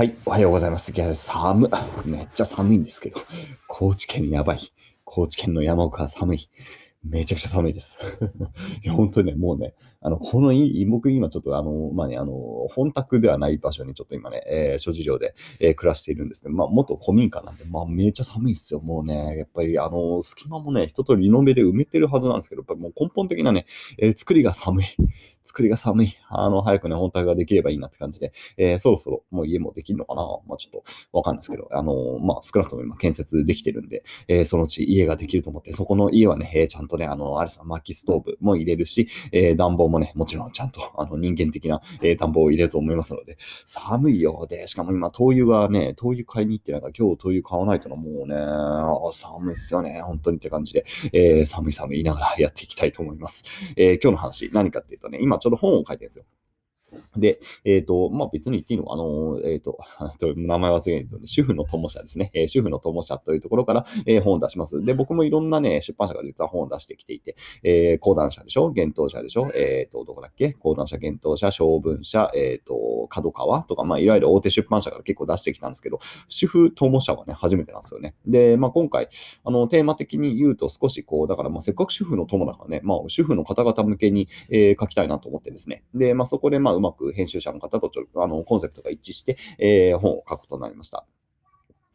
はい、おはようございます。ギャル、寒めっちゃ寒いんですけど、高知県やばい。高知県の山奥は寒い。めちゃくちゃ寒いです。いや、本当にね、もうね、あの、このい、僕今ちょっとあの、まあね、あの、本宅ではない場所にちょっと今ね、えー、諸事情で、えー、暮らしているんですけど、まあ、元古民家なんで、まあ、めちゃ寒いっすよ。もうね、やっぱりあの、隙間もね、一通りリノベで埋めてるはずなんですけど、やっぱりもう根本的なね、えー、作りが寒い。作りが寒い。あの、早くね、本体ができればいいなって感じで、えー、そろそろもう家もできるのかなまあちょっとわかんないですけど、あの、まあ少なくとも今建設できてるんで、えー、そのうち家ができると思って、そこの家はね、えー、ちゃんとね、あの、あれさ、薪ストーブも入れるし、えー、暖房もね、もちろんちゃんと、あの、人間的な、えー、暖房を入れると思いますので、寒いようで、しかも今、灯油はね、灯油買いに行ってなんか今日灯油買わないとな、もうね、寒いっすよね、本当にって感じで、えー、寒い寒い言いながらやっていきたいと思います。えー、今日の話、何かっていうとね、今ちょうど本を書いてるんですよ。で、えっ、ー、と、まあ、別に言っていいの？か、あの、えっ、ー、と、名前忘れないですよね。主婦の友社ですね。えー、主婦の友社というところから、えー、本を出します。で、僕もいろんなね、出版社が実は本を出してきていて、えー、講談社でしょ？幻冬社でしょ？えっ、ー、と、どこだっけ？講談社、幻冬社、小文社、えっ、ー、と、角川とか、まあ、いわゆる大手出版社から結構出してきたんですけど、主婦友社はね、初めてなんですよね。で、まあ、今回、あの、テーマ的に言うと少しこう、だから、まあ、せっかく主婦の友だからね、まあ、主婦の方々向けに、えー、書きたいなと思ってですね。で、まあ、そこで、まあ、うまく編集者の方とちょあのコンセプトが一致して、えー、本を書くことになりました。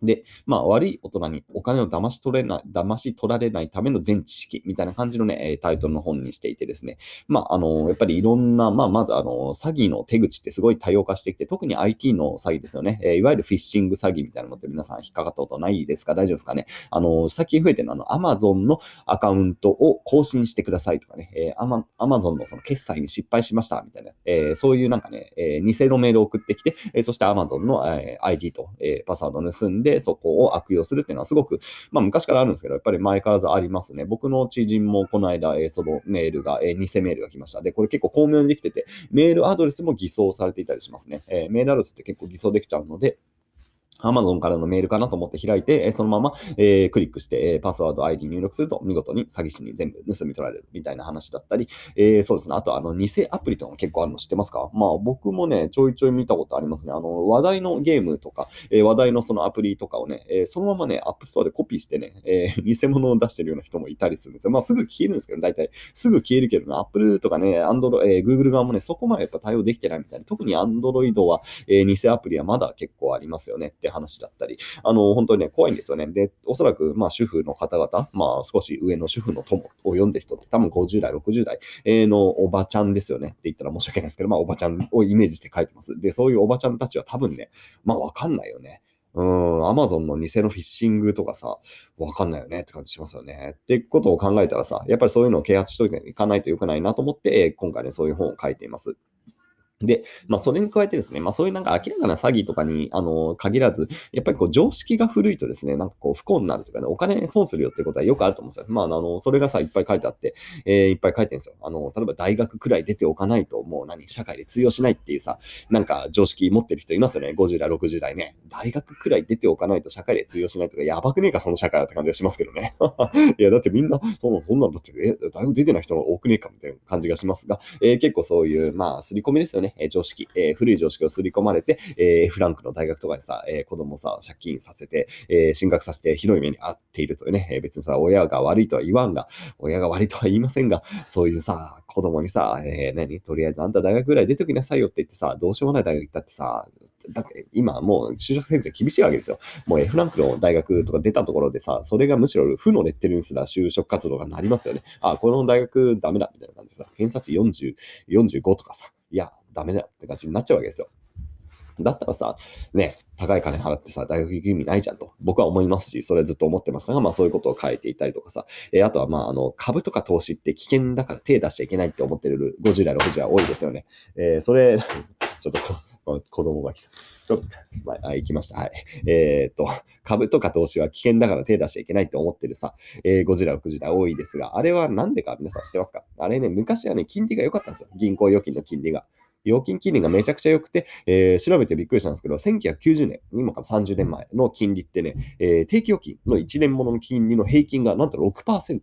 で、まあ、悪い大人にお金を騙し取れない、騙し取られないための全知識みたいな感じのね、タイトルの本にしていてですね、まあ、あの、やっぱりいろんな、まあ、まずあの、詐欺の手口ってすごい多様化してきて、特に IT の詐欺ですよね。えー、いわゆるフィッシング詐欺みたいなのって皆さん引っかかったことないですか大丈夫ですかね。あの、最近増えてるのは、あの、Amazon のアカウントを更新してくださいとかね、えー、Amazon のその決済に失敗しましたみたいな、えー、そういうなんかね、えー、偽のメールを送ってきて、えー、そして Amazon の、えー、ID と、えー、パスワードを盗んで、そこを悪用するっていうのはすごく、まあ昔からあるんですけど、やっぱり前からずありますね。僕の知人もこの間、えー、そのメールが、えー、偽メールが来ました。で、これ結構巧妙にできてて、メールアドレスも偽装されていたりしますね。えー、メールアドレスって結構偽装できちゃうので、Amazon からのメールかなと思って開いて、そのまま、えー、クリックして、パスワード、ID 入力すると、見事に詐欺師に全部盗み取られるみたいな話だったり、えー、そうですね。あと、あの、偽アプリとかも結構あるの知ってますか？まあ、僕もね、ちょいちょい見たことありますね。あの、話題のゲームとか、えー、話題のそのアプリとかをね、えー、そのままね、App Store でコピーしてね、えー、偽物を出してるような人もいたりするんですよ。まあ、すぐ消えるんですけど、大体、すぐ消えるけどね、Apple とかね、Android、えー、Google 側もね、そこまでやっぱ対応できてないみたいな。特に Android は、えー、偽アプリはまだ結構ありますよねって話だったり、あの、本当にね、怖いんですよね。で、おそらく、まあ、主婦の方々、まあ、少し上の主婦の友を読んでる人って、多分50代、60代のおばちゃんですよねって言ったら申し訳ないですけど、まあ、おばちゃんをイメージして書いてます。で、そういうおばちゃんたちは多分ね、まあ、わかんないよね。うん、アマゾンの偽のフィッシングとかさ、わかんないよねって感じしますよね。ってことを考えたらさ、やっぱりそういうのを啓発しといていかないとよくないなと思って、今回ね、そういう本を書いています。で、まあ、それに加えてですね、まあ、そういうなんか明らかな詐欺とかに、あの、限らず、やっぱりこう、常識が古いとですね、なんかこう、不幸になるとかね、お金損するよってことはよくあると思うんですよ。まあ、あの、それがさ、いっぱい書いてあって、えー、いっぱい書いてるんですよ。あの、例えば大学くらい出ておかないと、もう何、社会で通用しないっていうさ、なんか常識持ってる人いますよね。50代、60代ね。大学くらい出ておかないと社会で通用しないとか、やばくねえか、その社会はって感じがしますけどね。いや、だってみんな、そんそんなんだって、え、大学出てない人が多くねえかみたいな感じがしますが、えー、結構そういう、まあ、刷り込みですよね。え、常識。え、古い常識を刷り込まれて、え、フランクの大学とかにさ、え、子供さ、借金させて、え、進学させて、ひどい目に遭っているというね、え、別にさ、親が悪いとは言わんが、親が悪いとは言いませんが、そういうさ、子供にさ、えー、何？とりあえずあんた大学ぐらい出ておきなさいよって言ってさ、どうしようもない大学行ったってさ、だって今もう就職先生厳しいわけですよ。もう F ランクの大学とか出たところでさ、それがむしろ負のレッテルにすら就職活動がなりますよね。あ、この大学ダメだみたいな感じでさ、偏差値40、45とかさ、いや、ダメだよって感じになっちゃうわけですよ。だったらさ、ね、高い金払ってさ、大学行く意味ないじゃんと、僕は思いますし、それずっと思ってましたが、まあそういうことを書いていたりとかさ、えー、あとはまあ、あの、株とか投資って危険だから手出しちゃいけないって思ってる50代、60代多いですよね。えー、それ、ちょっとこ、子供が来た。ちょっと、まあ、行きました。はい。えー、っと、株とか投資は危険だから手出しちゃいけないって思ってるさ、えー、50代、60代多いですが、あれはなんでか皆さん知ってますか？あれね、昔はね、金利が良かったんですよ。銀行預金の金利が。預金金利がめちゃくちゃ良くて、えー、調べてびっくりしたんですけど、1990年、今から30年前の金利ってね、えー、定期預金の1年ものの金利の平均がなんと6%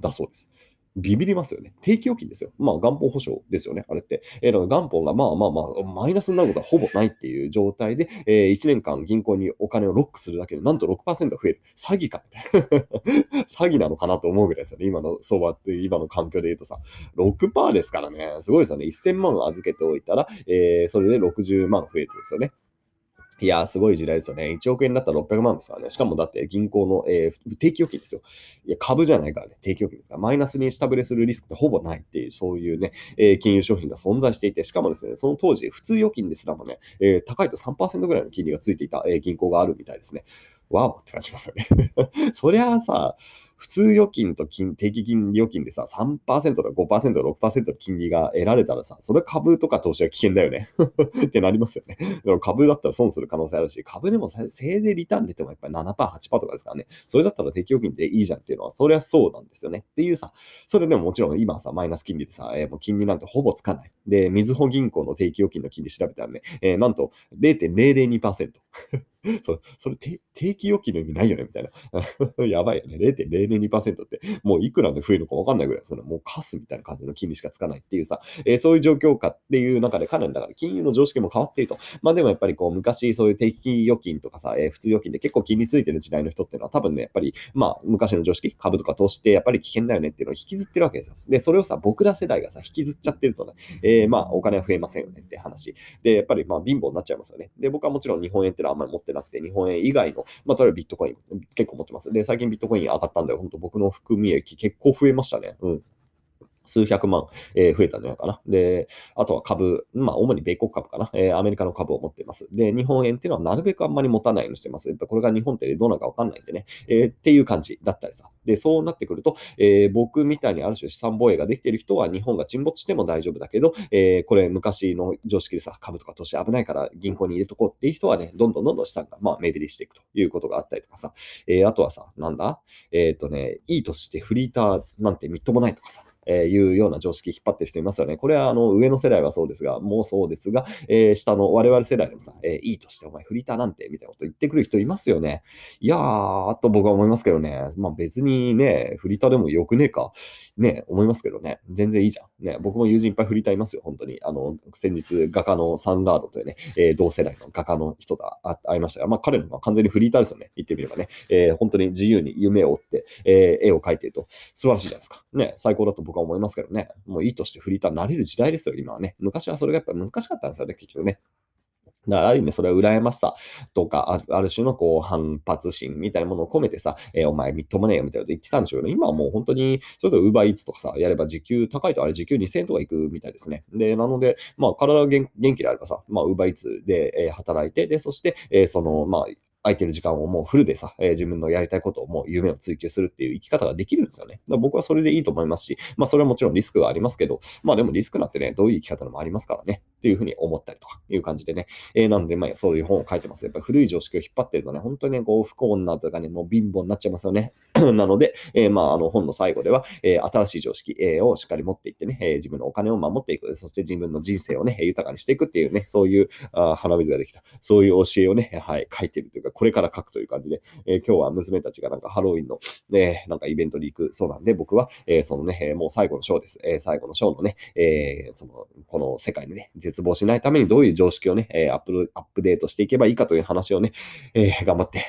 だそうです。ビビりますよね。定期預金ですよ。まあ、元本保証ですよね、あれって。えー、だから元本がまあまあまあ、マイナスになることはほぼないっていう状態で、えー、1年間銀行にお金をロックするだけで、なんと6%増える。詐欺かみたいな。詐欺なのかなと思うぐらいですよね。今の相場って、今の環境で言うとさ、6%ですからね。すごいですよね。1000万預けておいたら、えー、それで60万増えてるんですよね。いやー、すごい時代ですよね。1億円だったら600万ですからね。しかもだって銀行の、えー、定期預金ですよ。いや、株じゃないからね。定期預金ですから。マイナスに下振れするリスクってほぼないっていう、そういうね、えー、金融商品が存在していて、しかもですね、その当時、普通預金ですらもね、えー、高いと3%ぐらいの金利がついていた、え、銀行があるみたいですね。わおって感じますよね そりゃあさ、普通預金と金定期金利預金でさ、3%とか5%、6%の金利が得られたらさ、それ株とか投資は危険だよね ってなりますよね。だから株だったら損する可能性あるし、株でもせいぜいリターン出てもやっぱり7%、8%とかですからね。それだったら定期預金っていいじゃんっていうのは、そりゃそうなんですよね。っていうさ、それでももちろん今さ、マイナス金利でさ、えー、もう金利なんてほぼつかない。で、みずほ銀行の定期預金の金利調べたらね、えー、なんと0.002%。そそれ定期預金の意味ないよねみたいな。やばいよね。0.002%って、もういくらで増えるのかわかんないぐらい、そのもうカスみたいな感じの金利しかつかないっていうさ、えー、そういう状況かっていう中で、かなりだから金融の常識も変わっていると。まあでもやっぱりこう、昔そういう定期預金とかさ、えー、普通預金で結構金利ついてる時代の人っていうのは多分ね、やっぱり、まあ昔の常識、株とか投資ってやっぱり危険だよねっていうのを引きずってるわけですよ。で、それをさ、僕ら世代がさ、引きずっちゃってるとね、えー、まあお金は増えませんよねって話。で、やっぱりまあ貧乏になっちゃいますよね。で、僕はもちろん日本円ってのはあんまり持ってなくて、日本円以外の、まあ例えばビットコイン結構持ってます。で、最近ビットコイン上がったんで、本当僕の含み益結構増えましたね。うん。数百万、えー、増えたんじゃないかな。で、あとは株、まあ、主に米国株かな。えー、アメリカの株を持っています。で、日本円っていうのはなるべくあんまり持たないようにしてます。やっぱこれが日本ってどうなるかわかんないんでね、えー、っていう感じだったりさ。で、そうなってくると、え僕みたいにある種資産防衛ができてる人は日本が沈没しても大丈夫だけど、えこれ昔の常識でさ、株とか投資危ないから銀行に入れとこうっていう人はね、どんどんどんどん資産が、まあ、目減りしていくということがあったりとかさ。えあとはさ、なんだ？えっ、とね、いいとしてフリーターなんてみっともないとかさ。えー、いうような常識引っ張ってる人いますよね。これはあの上の世代はそうですが、もうそうですが、えー、下の我々世代でもさ、えー、いいとしてお前フリーターなんてみたいなこと言ってくる人いますよね。いやー、と僕は思いますけどね。まあ別にね、フリーターでもよくねえか。ね、思いますけどね。全然いいじゃん。ね、僕も友人いっぱいフリーターいますよ、本当に。あの、先日画家のサンダードというね、えー、同世代の画家の人が会いましたが、まあ彼のは完全にフリーターですよね。言ってみればね。えー、本当に自由に夢を追って、えー、絵を描いていると素晴らしいじゃないですか。ね、最高だと僕は思いますけどね。もういいとしてフリーターになれる時代ですよ、今はね。昔はそれがやっぱ難しかったんですよね、結局ね。だからある意味それは羨ましさとか、ある種のこう反発心みたいなものを込めてさ、えー、お前みっともねえよみたいなこと言ってたんでしょうけど、今はもう本当に、それとウーバーイーツとかさ、やれば時給高いとあれ時給2000円とかいくみたいですね。で、なので、まあ体が元気であればさ、まあウーバーイーツで、え、働いて、で、そして、えー、その、まあ、空いてる時間をもうフルでさ、えー、自分のやりたいことをもう夢を追求するっていう生き方ができるんですよね。だから僕はそれでいいと思いますし、まあそれはもちろんリスクがありますけど、まあでもリスクなんてね、どういう生き方でもありますからね、っていうふうに思ったりとかいう感じでね。えー、なので、まあそういう本を書いてます。やっぱり古い常識を引っ張ってるとね、本当にね、こう不幸なとかね、もう貧乏になっちゃいますよね。なので、えー、まああの本の最後では、えー、新しい常識、え、をしっかり持っていってね、えー、自分のお金を守っていく、そして自分の人生をね、豊かにしていくっていうね、そういうあ鼻水ができた、そういう教えをね、はい、書いてるというか、これから書くという感じで、えー、今日は娘たちがなんかハロウィンの、ね、なんかイベントに行くそうなんで、僕は、えー、そのね、もう最後のショーです。えー、最後のショーのね、えー、その、この世界でね、絶望しないためにどういう常識をね、えアップアップデートしていけばいいかという話をね、え頑張って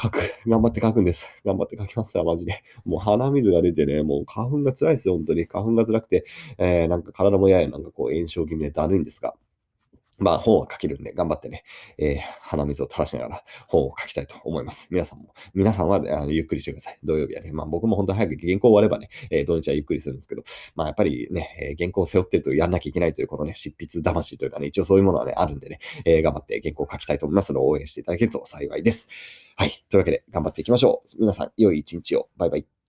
書く。頑張って書くんです。頑張って書きますわ、マジで。もう鼻水が出てね、もう花粉が辛いですよ、本当に。花粉が辛くて、えー、なんか体もややなんかこう炎症気味でだるいんですが。まあ本は書けるんで頑張ってね、えー、鼻水を垂らしながら本を書きたいと思います。皆さんも、皆さんは、ね、あのゆっくりしてください。土曜日はね。まあ僕も本当早く原稿終わればね、えー、土日はゆっくりするんですけど、まあやっぱりね、えー、原稿を背負ってるとやんなきゃいけないというこのね、執筆魂というかね、一応そういうものはね、あるんでね、えー、頑張って原稿を書きたいと思いますので応援していただけると幸いです。はい。というわけで頑張っていきましょう。皆さん、良い一日を。バイバイ。